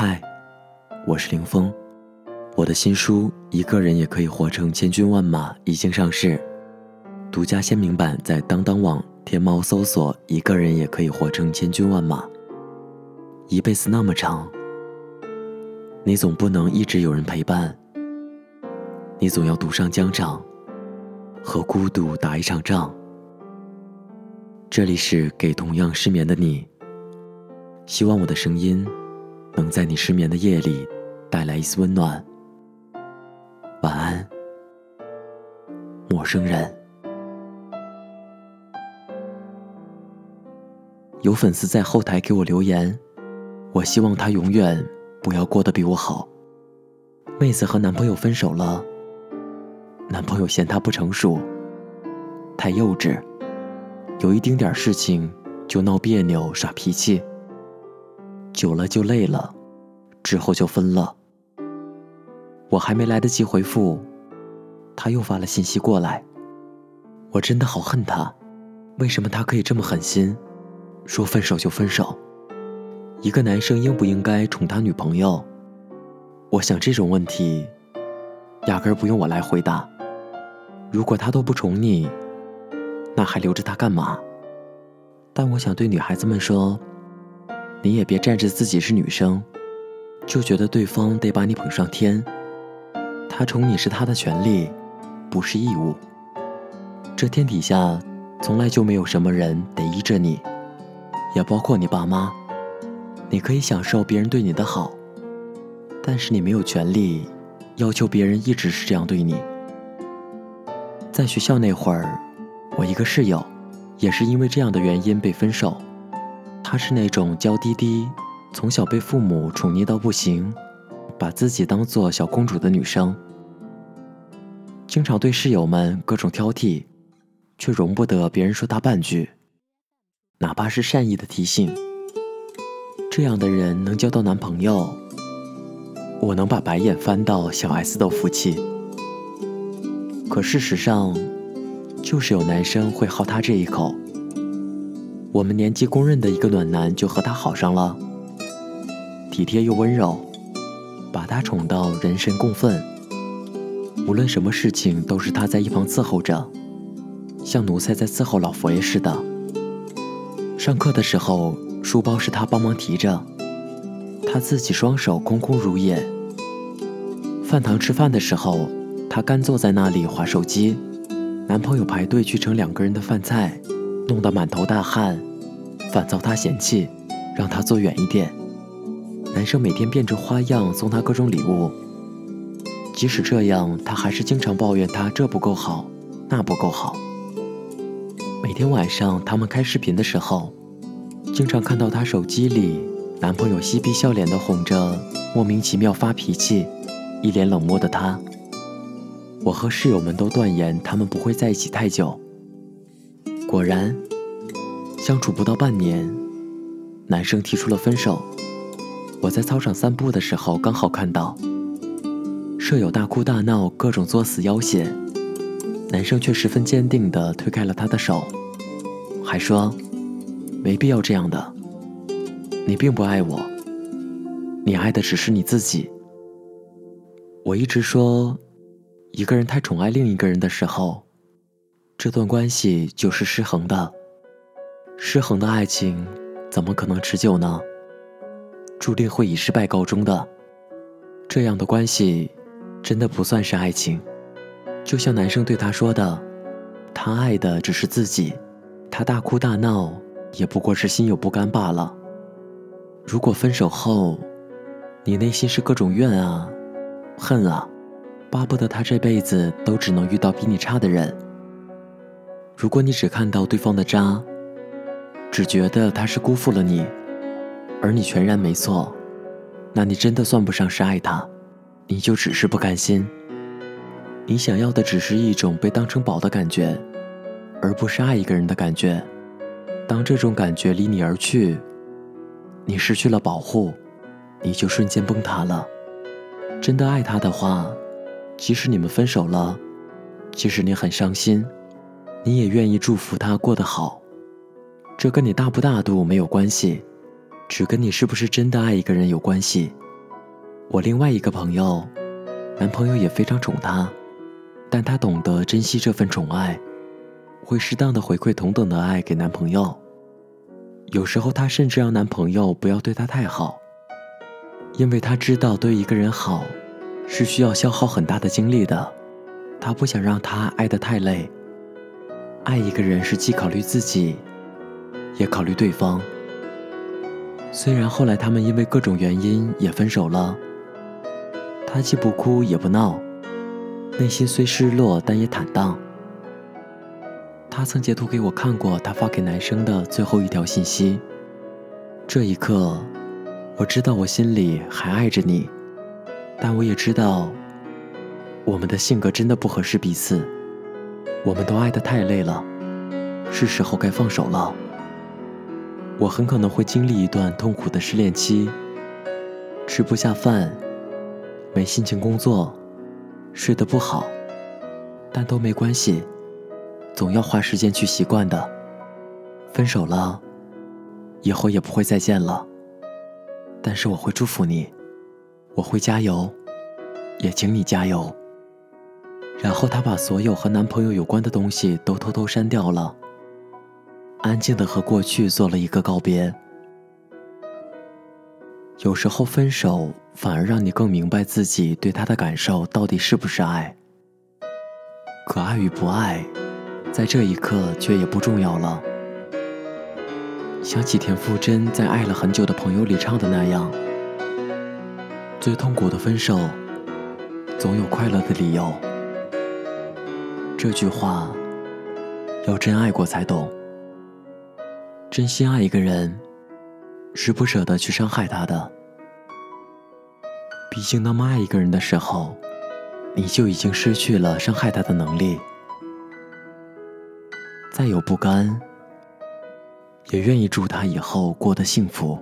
嗨，我是林峰，我的新书《一个人也可以活成千军万马》已经上市，独家签名版在当当网、天猫搜索“一个人也可以活成千军万马”。一辈子那么长，你总不能一直有人陪伴，你总要独上疆场，和孤独打一场仗。这里是给同样失眠的你，希望我的声音。能在你失眠的夜里带来一丝温暖。晚安，陌生人。有粉丝在后台给我留言，我希望他永远不要过得比我好。妹子和男朋友分手了，男朋友嫌她不成熟，太幼稚，有一丁点事情就闹别扭耍脾气。久了就累了，之后就分了。我还没来得及回复，他又发了信息过来。我真的好恨他，为什么他可以这么狠心，说分手就分手？一个男生应不应该宠他女朋友？我想这种问题，压根儿不用我来回答。如果他都不宠你，那还留着他干嘛？但我想对女孩子们说。你也别仗着自己是女生，就觉得对方得把你捧上天。他宠你是他的权利，不是义务。这天底下从来就没有什么人得依着你，也包括你爸妈。你可以享受别人对你的好，但是你没有权利要求别人一直是这样对你。在学校那会儿，我一个室友也是因为这样的原因被分手。她是那种娇滴滴，从小被父母宠溺到不行，把自己当做小公主的女生，经常对室友们各种挑剔，却容不得别人说她半句，哪怕是善意的提醒。这样的人能交到男朋友，我能把白眼翻到小 S 都服气。可事实上，就是有男生会好她这一口。我们年级公认的一个暖男就和他好上了，体贴又温柔，把他宠到人神共愤。无论什么事情都是他在一旁伺候着，像奴才在伺候老佛爷似的。上课的时候，书包是他帮忙提着，他自己双手空空如也。饭堂吃饭的时候，他干坐在那里划手机，男朋友排队去盛两个人的饭菜。弄得满头大汗，反遭他嫌弃，让他坐远一点。男生每天变着花样送她各种礼物，即使这样，他还是经常抱怨他这不够好，那不够好。每天晚上他们开视频的时候，经常看到他手机里男朋友嬉皮笑脸的哄着莫名其妙发脾气、一脸冷漠的他。我和室友们都断言他们不会在一起太久。果然，相处不到半年，男生提出了分手。我在操场散步的时候，刚好看到舍友大哭大闹，各种作死要挟，男生却十分坚定地推开了他的手，还说：“没必要这样的，你并不爱我，你爱的只是你自己。”我一直说，一个人太宠爱另一个人的时候。这段关系就是失衡的，失衡的爱情怎么可能持久呢？注定会以失败告终的。这样的关系真的不算是爱情，就像男生对她说的，他爱的只是自己，他大哭大闹也不过是心有不甘罢了。如果分手后，你内心是各种怨啊、恨啊，巴不得他这辈子都只能遇到比你差的人。如果你只看到对方的渣，只觉得他是辜负了你，而你全然没错，那你真的算不上是爱他，你就只是不甘心。你想要的只是一种被当成宝的感觉，而不是爱一个人的感觉。当这种感觉离你而去，你失去了保护，你就瞬间崩塌了。真的爱他的话，即使你们分手了，即使你很伤心。你也愿意祝福他过得好，这跟你大不大度没有关系，只跟你是不是真的爱一个人有关系。我另外一个朋友，男朋友也非常宠她，但她懂得珍惜这份宠爱，会适当的回馈同等的爱给男朋友。有时候她甚至让男朋友不要对她太好，因为她知道对一个人好，是需要消耗很大的精力的。她不想让他爱得太累。爱一个人是既考虑自己，也考虑对方。虽然后来他们因为各种原因也分手了，他既不哭也不闹，内心虽失落，但也坦荡。他曾截图给我看过他发给男生的最后一条信息。这一刻，我知道我心里还爱着你，但我也知道，我们的性格真的不合适彼此，我们都爱得太累了，是时候该放手了。我很可能会经历一段痛苦的失恋期，吃不下饭，没心情工作，睡得不好，但都没关系，总要花时间去习惯的。分手了，以后也不会再见了，但是我会祝福你，我会加油，也请你加油。然后她把所有和男朋友有关的东西都偷偷删掉了。安静的和过去做了一个告别。有时候分手反而让你更明白自己对他的感受到底是不是爱。可爱与不爱，在这一刻却也不重要了。想起田馥甄在《爱了很久的朋友》里唱的那样：“最痛苦的分手，总有快乐的理由。”这句话，要真爱过才懂。真心爱一个人，是不舍得去伤害他的。毕竟，那么爱一个人的时候，你就已经失去了伤害他的能力。再有不甘，也愿意祝他以后过得幸福。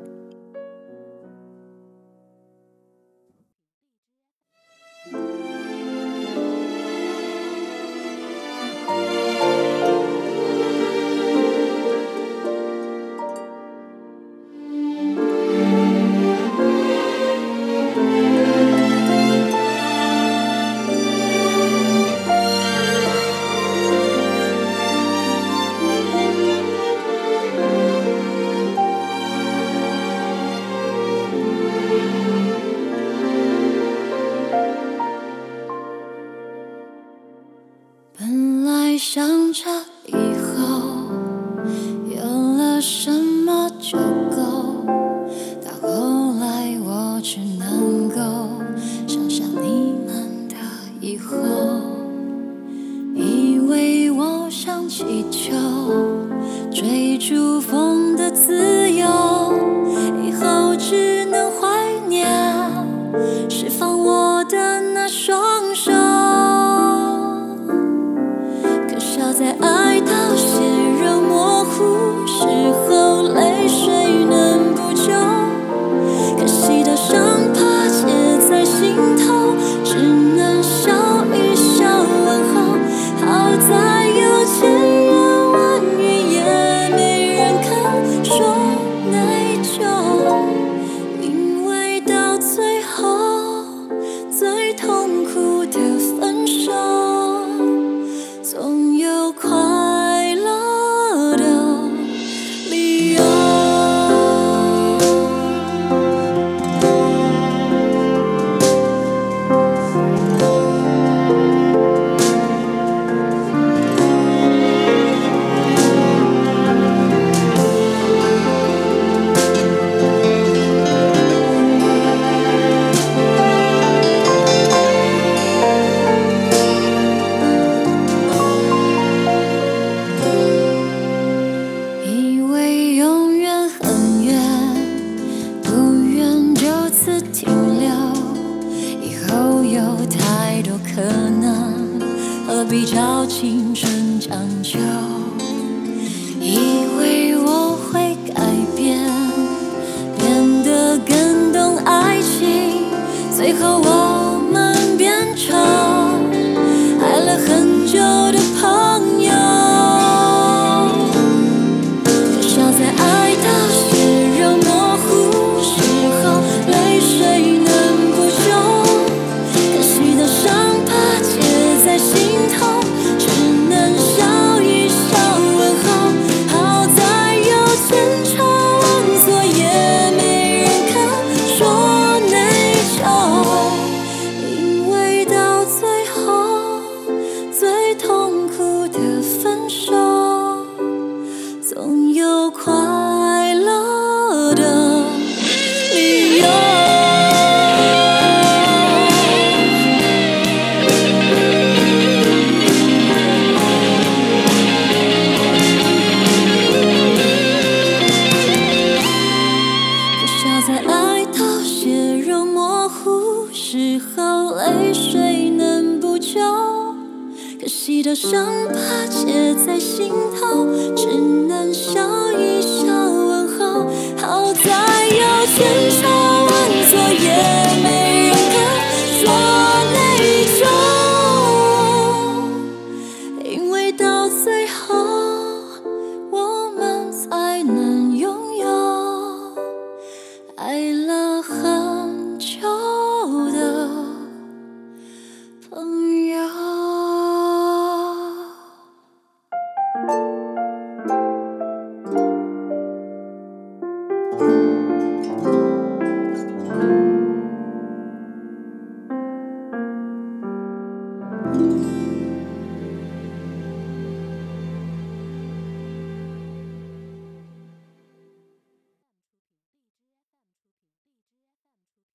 我像气球，追逐风的自由，écouter. 有太多可能何必找青春将就以为我会改变变得更懂爱情最后我伤疤结在心头，